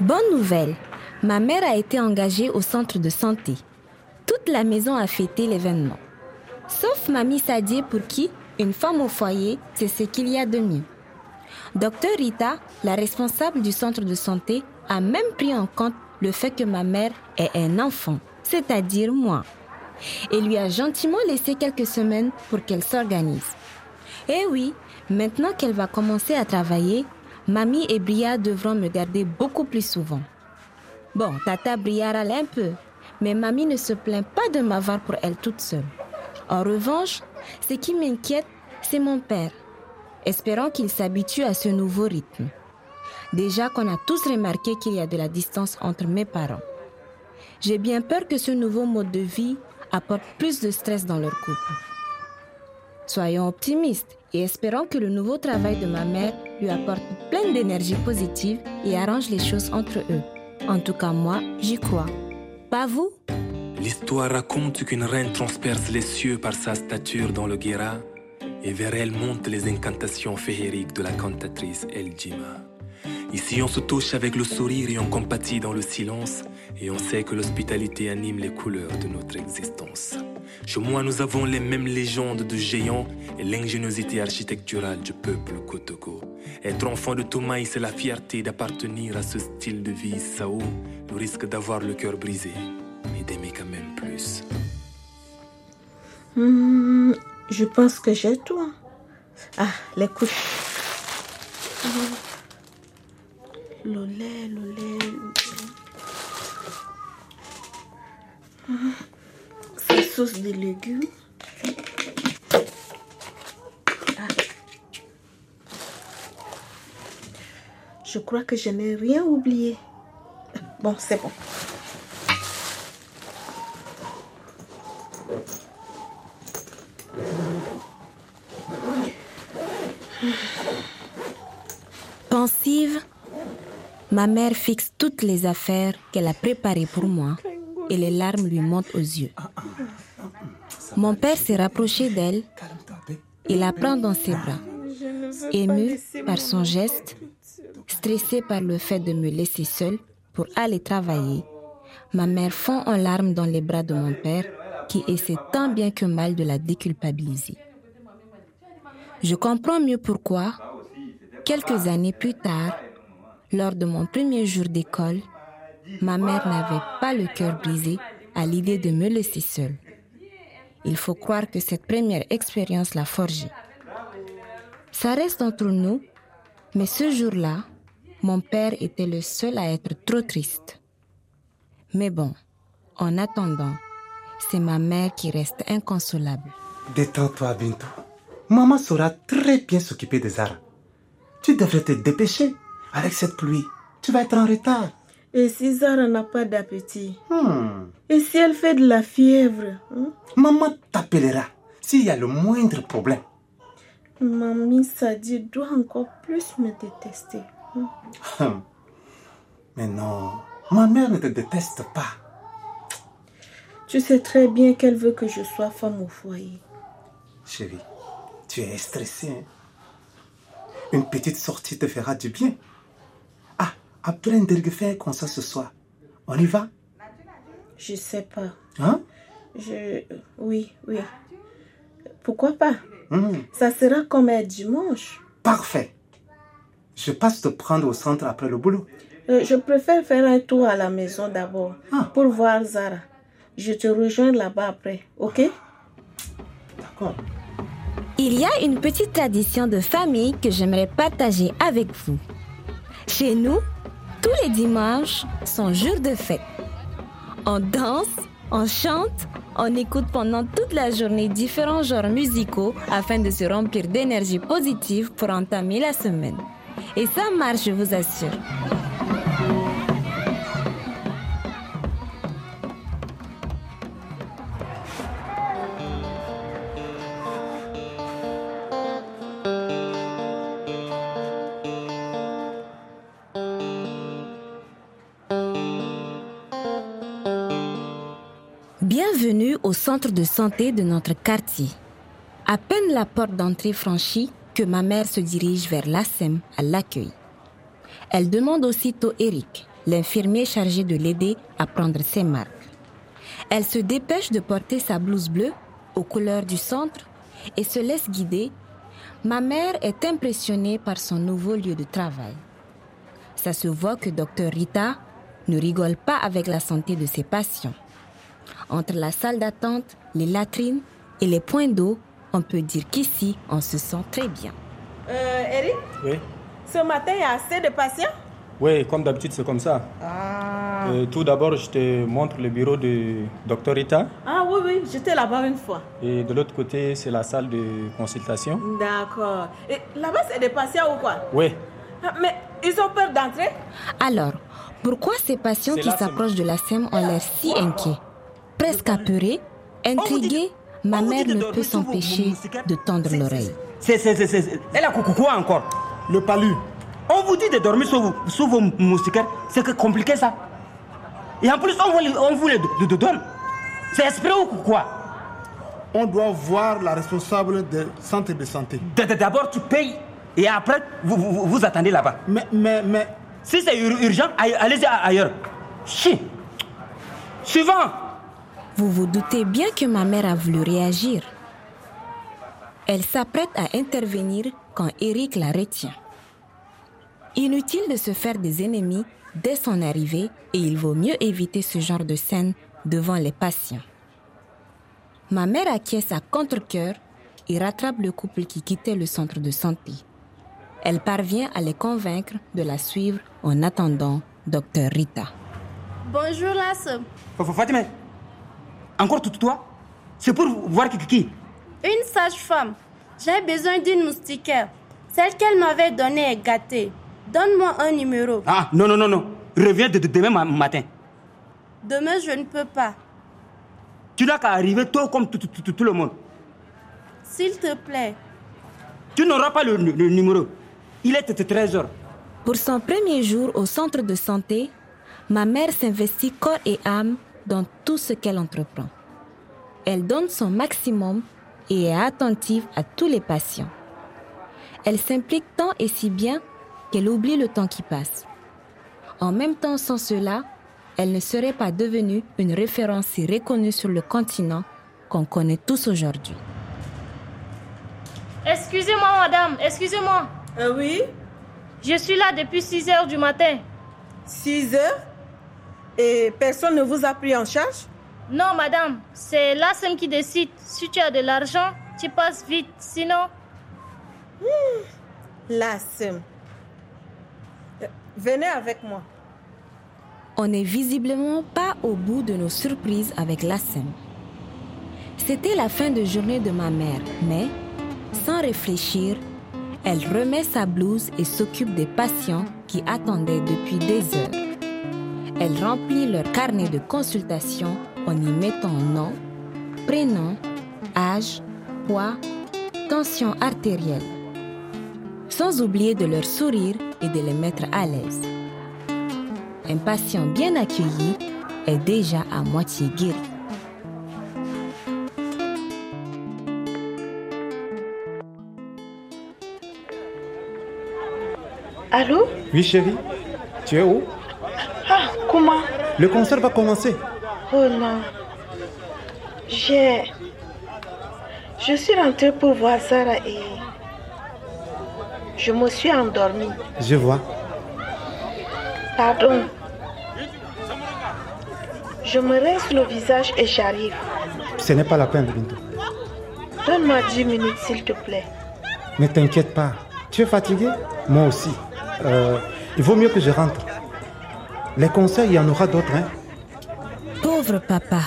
Bonne nouvelle, ma mère a été engagée au centre de santé. Toute la maison a fêté l'événement. Sauf mamie Sadie pour qui une femme au foyer, c'est ce qu'il y a de mieux. Docteur Rita, la responsable du centre de santé, a même pris en compte le fait que ma mère est un enfant, c'est-à-dire moi, et lui a gentiment laissé quelques semaines pour qu'elle s'organise. Eh oui, maintenant qu'elle va commencer à travailler, Mamie et Bria devront me garder beaucoup plus souvent. Bon, Tata Bria râle un peu, mais Mamie ne se plaint pas de m'avoir pour elle toute seule. En revanche, ce qui m'inquiète, c'est mon père, espérant qu'il s'habitue à ce nouveau rythme. Déjà qu'on a tous remarqué qu'il y a de la distance entre mes parents. J'ai bien peur que ce nouveau mode de vie apporte plus de stress dans leur couple. Soyons optimistes et espérons que le nouveau travail de ma mère lui apporte plein d'énergie positive et arrange les choses entre eux. En tout cas, moi, j'y crois. Pas vous? L'histoire raconte qu'une reine transperce les cieux par sa stature dans le Guéra et vers elle montent les incantations féeriques de la cantatrice El Jima. Ici, on se touche avec le sourire et on compatit dans le silence et on sait que l'hospitalité anime les couleurs de notre existence. Chez moi, nous avons les mêmes légendes de géants et l'ingéniosité architecturale du peuple Kotoko. Être enfant de Toumaï, c'est la fierté d'appartenir à ce style de vie Sao, le risque d'avoir le cœur brisé, mais d'aimer quand même plus. Hmm, je pense que j'ai tout. hein. Ah, les couches. Le lait, le lait, le lait. Hmm, Ces sauces de légumes. Ah. Je crois que je n'ai rien oublié. Bon, c'est bon. Pensive, ma mère fixe toutes les affaires qu'elle a préparées pour moi et les larmes lui montent aux yeux. Mon père s'est rapproché d'elle et la prend dans ses bras. Ému par son geste, stressé par le fait de me laisser seule pour aller travailler, ma mère fond en larmes dans les bras de mon père qui essaie tant bien que mal de la déculpabiliser. Je comprends mieux pourquoi, quelques années plus tard, lors de mon premier jour d'école, ma mère n'avait pas le cœur brisé à l'idée de me laisser seule. Il faut croire que cette première expérience l'a forgée. Ça reste entre nous, mais ce jour-là, mon père était le seul à être trop triste. Mais bon, en attendant, c'est ma mère qui reste inconsolable. Détends-toi, Bintou. Maman saura très bien s'occuper de Zara. Tu devrais te dépêcher. Avec cette pluie, tu vas être en retard. Et si Zara n'a pas d'appétit Hmm. Et si elle fait de la fièvre hein? Maman t'appellera s'il y a le moindre problème. Mamie Sadi doit encore plus me détester. hein? Hum. Mais non, ma mère ne te déteste pas. Tu sais très bien qu'elle veut que je sois femme au foyer. Chérie, tu es stressée. hein? Une petite sortie te fera du bien. Ndergue fait un concert ce soir. On y va? Je sais pas. Hein? Je. Oui, oui. Pourquoi pas? Hum, Ça sera comme un dimanche. Parfait. Je passe te prendre au centre après le boulot. Euh, je préfère faire un tour à la maison d'abord Ah. pour voir Zara. Je te rejoins là-bas après, ok? D'accord. Il y a une petite tradition de famille que j'aimerais partager avec vous. Chez nous, tous les dimanches sont jours de fête. On danse, on chante, on écoute pendant toute la journée différents genres musicaux afin de se remplir d'énergie positive pour entamer la semaine. Et ça marche, je vous assure. Bienvenue au centre de santé de notre quartier. À peine la porte d'entrée franchie que ma mère se dirige vers l'ASEM à l'accueil. Elle demande aussitôt Eric, l'infirmier chargé de l'aider à prendre ses marques. Elle se dépêche de porter sa blouse bleue aux couleurs du centre et se laisse guider. Ma mère est impressionnée par son nouveau lieu de travail. Ça se voit que Dr Rita ne rigole pas avec la santé de ses patients. Entre la salle d'attente, les latrines et les points d'eau, on peut dire qu'ici, on se sent très bien. Euh, Eric, Oui, ce matin, il y a assez de patients? Oui comme d'habitude, c'est comme ça. Ah. Euh, tout d'abord, je te montre le bureau de Dr Rita. Ah oui, oui, j'étais là-bas une fois. Et de l'autre côté, c'est la salle de consultation. D'accord. Et là-bas, c'est des patients ou quoi? Oui, Ah, Mais ils ont peur d'entrer? Alors, pourquoi ces patients qui s'approchent de la SEM ont l'air si inquiets? Presque intrigués, ma mère de ne peut s'empêcher de tendre l'oreille. C'est, c'est, c'est, c'est- Elle a coucou quoi encore? Le palu. On vous dit de dormir sous, vos- sous vos moustiquaires. C'est que compliqué ça. Et en plus, on vous, les- on vous les do- do- donne. C'est esprit ou quoi? On doit voir la responsable de centre de santé. D'abord, tu payes. Et après, vous, vous, vous attendez là-bas. Mais, mais, mais, Si c'est ur- urgent, allez-y ailleurs. Chi. Suivant. Vous vous doutez bien que ma mère a voulu réagir. Elle s'apprête à intervenir quand Eric la retient. Inutile de se faire des ennemis dès son arrivée et il vaut mieux éviter ce genre de scène devant les patients. Ma mère acquiesce à contre-cœur et rattrape le couple qui quittait le centre de santé. Elle parvient à les convaincre de la suivre en attendant Dr Rita. Bonjour la Fatima, encore tout toi? C'est pour voir qui, qui Une sage-femme. J'ai besoin d'une moustiquaire. Celle qu'elle m'avait donnée est gâtée. Donne-moi un numéro. Ah, non, non, non, non. Reviens de, de- demain ma- matin. Demain, je ne peux pas. Tu n'as qu'à arriver tôt comme tout, tout- tout- tout le monde. S'il te plaît. Tu n'auras pas le, le numéro. Il est 13 heures. Pour son premier jour au centre de santé, ma mère s'investit corps et âme dans tout ce qu'elle entreprend. Elle donne son maximum et est attentive à tous les patients. Elle s'implique tant et si bien qu'elle oublie le temps qui passe. En même temps, sans cela, elle ne serait pas devenue une référence si reconnue sur le continent qu'on connaît tous aujourd'hui. Excusez-moi, madame, excusez-moi. Euh, oui, Je suis là depuis 6 heures du matin. 6 heures Et personne ne vous a pris en charge? Non, madame, c'est l'ASEM qui décide. Si tu as de l'argent, tu passes vite. Sinon. Euh, Venez avec moi. On n'est visiblement pas au bout de nos surprises avec la SEM. C'était la fin de journée de ma mère, mais, sans réfléchir, elle remet sa blouse et s'occupe des patients qui attendaient depuis des heures. Elle remplit leur carnet de consultation en y mettant nom, prénom, âge, poids, tension artérielle. Sans oublier de leur sourire et de les mettre à l'aise. Un patient bien accueilli est déjà à moitié guéri. Allô? Oui, chérie. Tu es où? Le concert va commencer. Oh non. J'ai. Je suis rentrée pour voir Sarah et. Je me suis endormie. Je vois. Pardon. Je me rince le visage et j'arrive. Ce n'est pas la peine, Bintou. Donne-moi 10 minutes, s'il te plaît. Ne t'inquiète pas. Tu es fatigué Moi aussi. Euh, il vaut mieux que je rentre. Les concerts, il y en aura d'autres, hein Pauvre papa.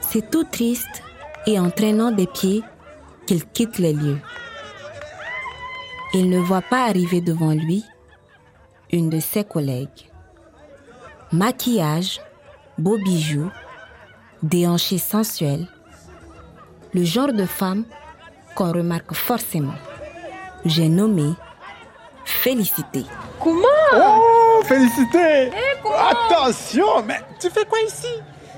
C'est tout triste et en traînant des pieds qu'il quitte les lieux. Il ne voit pas arriver devant lui une de ses collègues. Maquillage, beaux bijoux, déhanchés sensuels, le genre de femme qu'on remarque forcément. J'ai nommé Félicité. Oh, félicité Attention, mais tu fais quoi ici?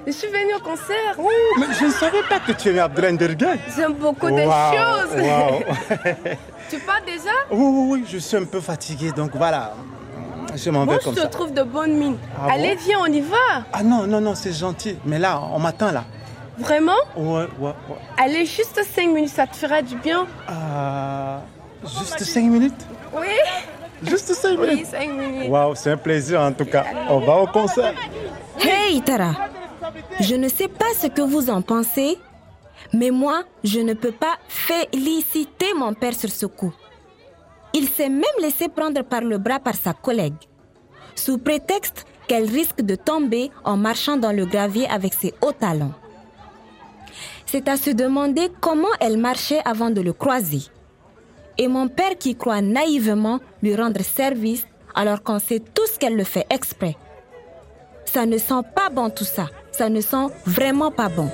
Je suis venue au concert. Oh, mais je ne savais pas que tu aimais Abdel Derguez. J'aime beaucoup de choses. Tu pars déjà? Oui, oui, oui, je suis un peu fatigué, donc voilà. Je m'en vais je comme te ça. trouve de bonne mine. Ah bon? Allez, viens, on y va. Ah non, non, non, c'est gentil. Mais là, on m'attend là. Vraiment? Ouais, ouais, ouais. Allez, juste 5 minutes, ça te fera du bien. Euh, juste 5 minutes? Oui Juste 5 Oui, minutes 5 minutes. Waouh, c'est un plaisir en tout cas. On va au concert. Hey Tara, je ne sais pas ce que vous en pensez, mais moi, je ne peux pas féliciter mon père sur ce coup. Il s'est même laissé prendre par le bras par sa collègue, sous prétexte qu'elle risque de tomber en marchant dans le gravier avec ses hauts talons. C'est à se demander comment elle marchait avant de le croiser. Et mon père qui croit naïvement lui rendre service alors qu'on sait tous qu'elle le fait exprès. Ça ne sent pas bon tout ça. Ça ne sent vraiment pas bon.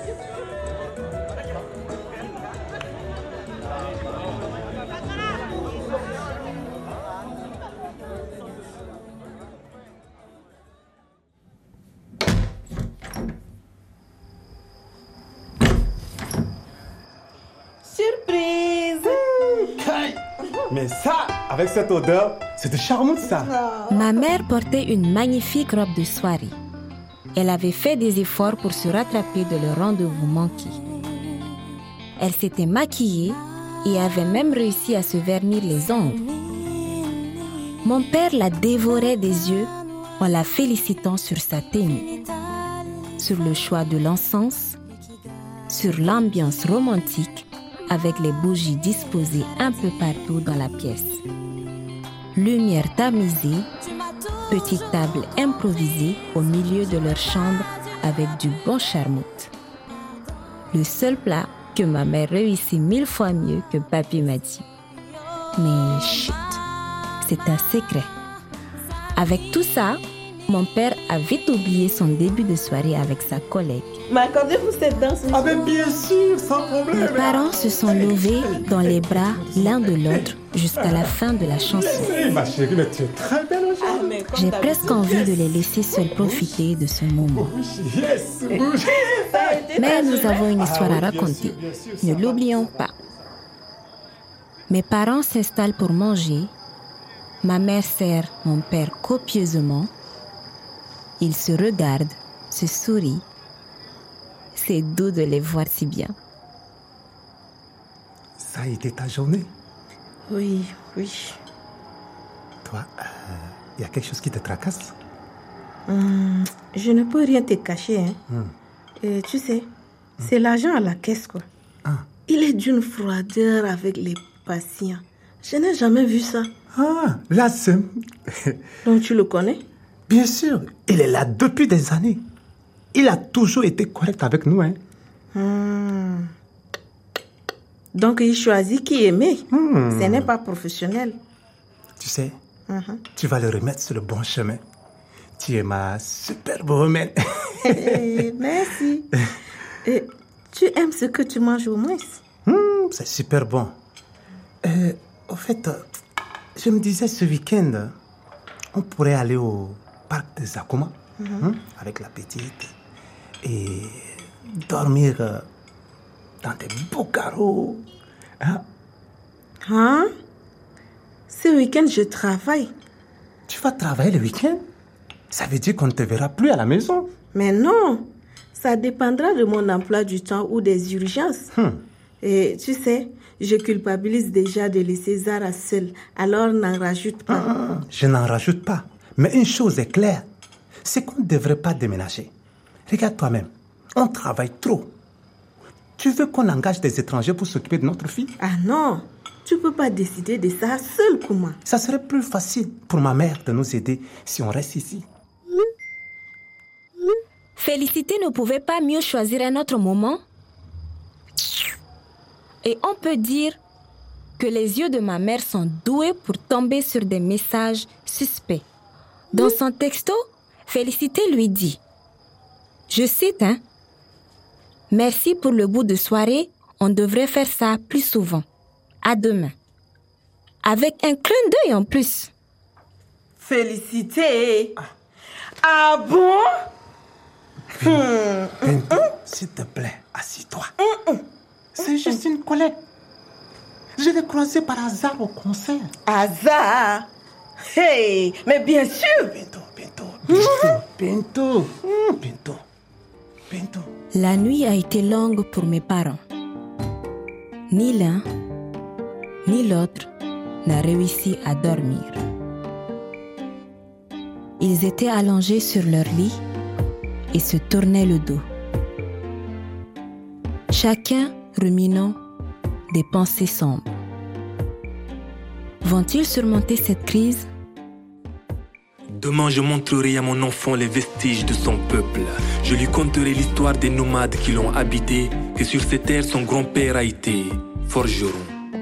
Mais ça, avec cette odeur, c'est de charmante ça. Ma mère portait une magnifique robe de soirée. Elle avait fait des efforts pour se rattraper de le rendez-vous manqué. Elle s'était maquillée et avait même réussi à se vernir les ongles. Mon père la dévorait des yeux en la félicitant sur sa tenue, sur le choix de l'encens, sur l'ambiance romantique avec les bougies disposées un peu partout dans la pièce. Lumière tamisée, petite table improvisée au milieu de leur chambre avec du bon charmoute. Le seul plat que ma mère réussit mille fois mieux que papy m'a dit. Mais chut, c'est un secret. Avec tout ça, mon père a vite oublié son début de soirée avec sa collègue. M'accordez-vous cette danse Ah ben bien sûr, sans problème. Mes parents se sont levés dans les bras l'un de l'autre jusqu'à la fin de la chanson. Eh, ma chérie, mais tu es très belle aujourd'hui. J'ai presque envie de les laisser seuls profiter de ce moment. Yes. Mais nous avons une histoire à raconter. Ne l'oublions pas. Mes parents s'installent pour manger. Ma mère sert mon père copieusement. Ils se regardent, se sourient. C'est doux de les voir si bien. Ça a été ta journée? Oui, oui. Toi, il y a quelque chose qui te tracasse? Hum, je ne peux rien te cacher. Hein. Et tu sais, c'est l'argent à la caisse, quoi. Ah. Il est d'une froideur avec les patients. Je n'ai jamais vu ça. Ah, là, c'est... Donc tu le connais? Bien sûr, il est là depuis des années. Il a toujours été correct avec nous. Hein. Hum. Donc il choisit qui aimer. Hmm. Ce n'est pas professionnel. Tu sais, Mhm. tu vas le remettre sur le bon chemin. Tu es ma superbe romaine. Eh, merci. Et tu aimes ce que tu manges au moins? Hmm, c'est super bon. Euh, au fait, je me disais ce week-end, on pourrait aller au parc des Akuma hein, avec la petite et dormir euh, dans des beaux carreaux. Hein? Hein? Ce week-end, je travaille. Tu vas travailler le week-end? Ça veut dire qu'on ne te verra plus à la maison. Mais non, ça dépendra de mon emploi du temps ou des urgences. Hmm. Et tu sais, je culpabilise déjà de laisser Zara seule, alors n'en rajoute pas. Ah, Je n'en rajoute pas. Mais une chose est claire, c'est qu'on ne devrait pas déménager. Regarde toi-même, on travaille trop. Tu veux qu'on engage des étrangers pour s'occuper de notre fille? Ah non, tu peux pas décider de ça seule, Kuma. Ça serait plus facile pour ma mère de nous aider si on reste ici. Félicité ne pouvait pas mieux choisir un autre moment. Et on peut dire que les yeux de ma mère sont doués pour tomber sur des messages suspects. Dans son texto, Félicité lui dit, je cite, hein, Merci pour le bout de soirée, on devrait faire ça plus souvent. À demain. Avec un clin d'œil en plus. Félicité. Ah bon? Bento, s'il te plaît, assis-toi. C'est juste une collègue. Je l'ai croisée par hasard au concert. Hasard Hey, mais bien sûr. Bientôt, bientôt, bientôt, bientôt, bientôt, bientôt. La nuit a été longue pour mes parents. Ni l'un, ni l'autre n'a réussi à dormir. Ils étaient allongés sur leur lit et se tournaient le dos. Chacun ruminant des pensées sombres. Vont-ils surmonter cette crise? Demain, je montrerai à mon enfant les vestiges de son peuple. Je lui conterai l'histoire des nomades qui l'ont habité, que sur ces terres son grand-père a été forgeron,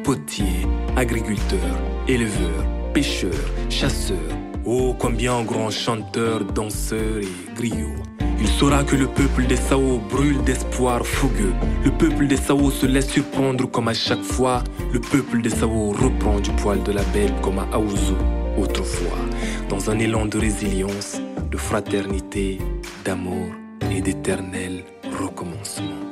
potier, agriculteur, éleveur, pêcheur, chasseur. Oh, combien grand chanteur, danseur et griot. Il saura que le peuple des Sao brûle d'espoir fougueux. Le peuple des Sao se laisse surprendre comme à chaque fois. Le peuple des Sao reprend du poil de la belle comme à Aouzou autrefois. Dans un élan de résilience, de fraternité, d'amour et d'éternel recommencement.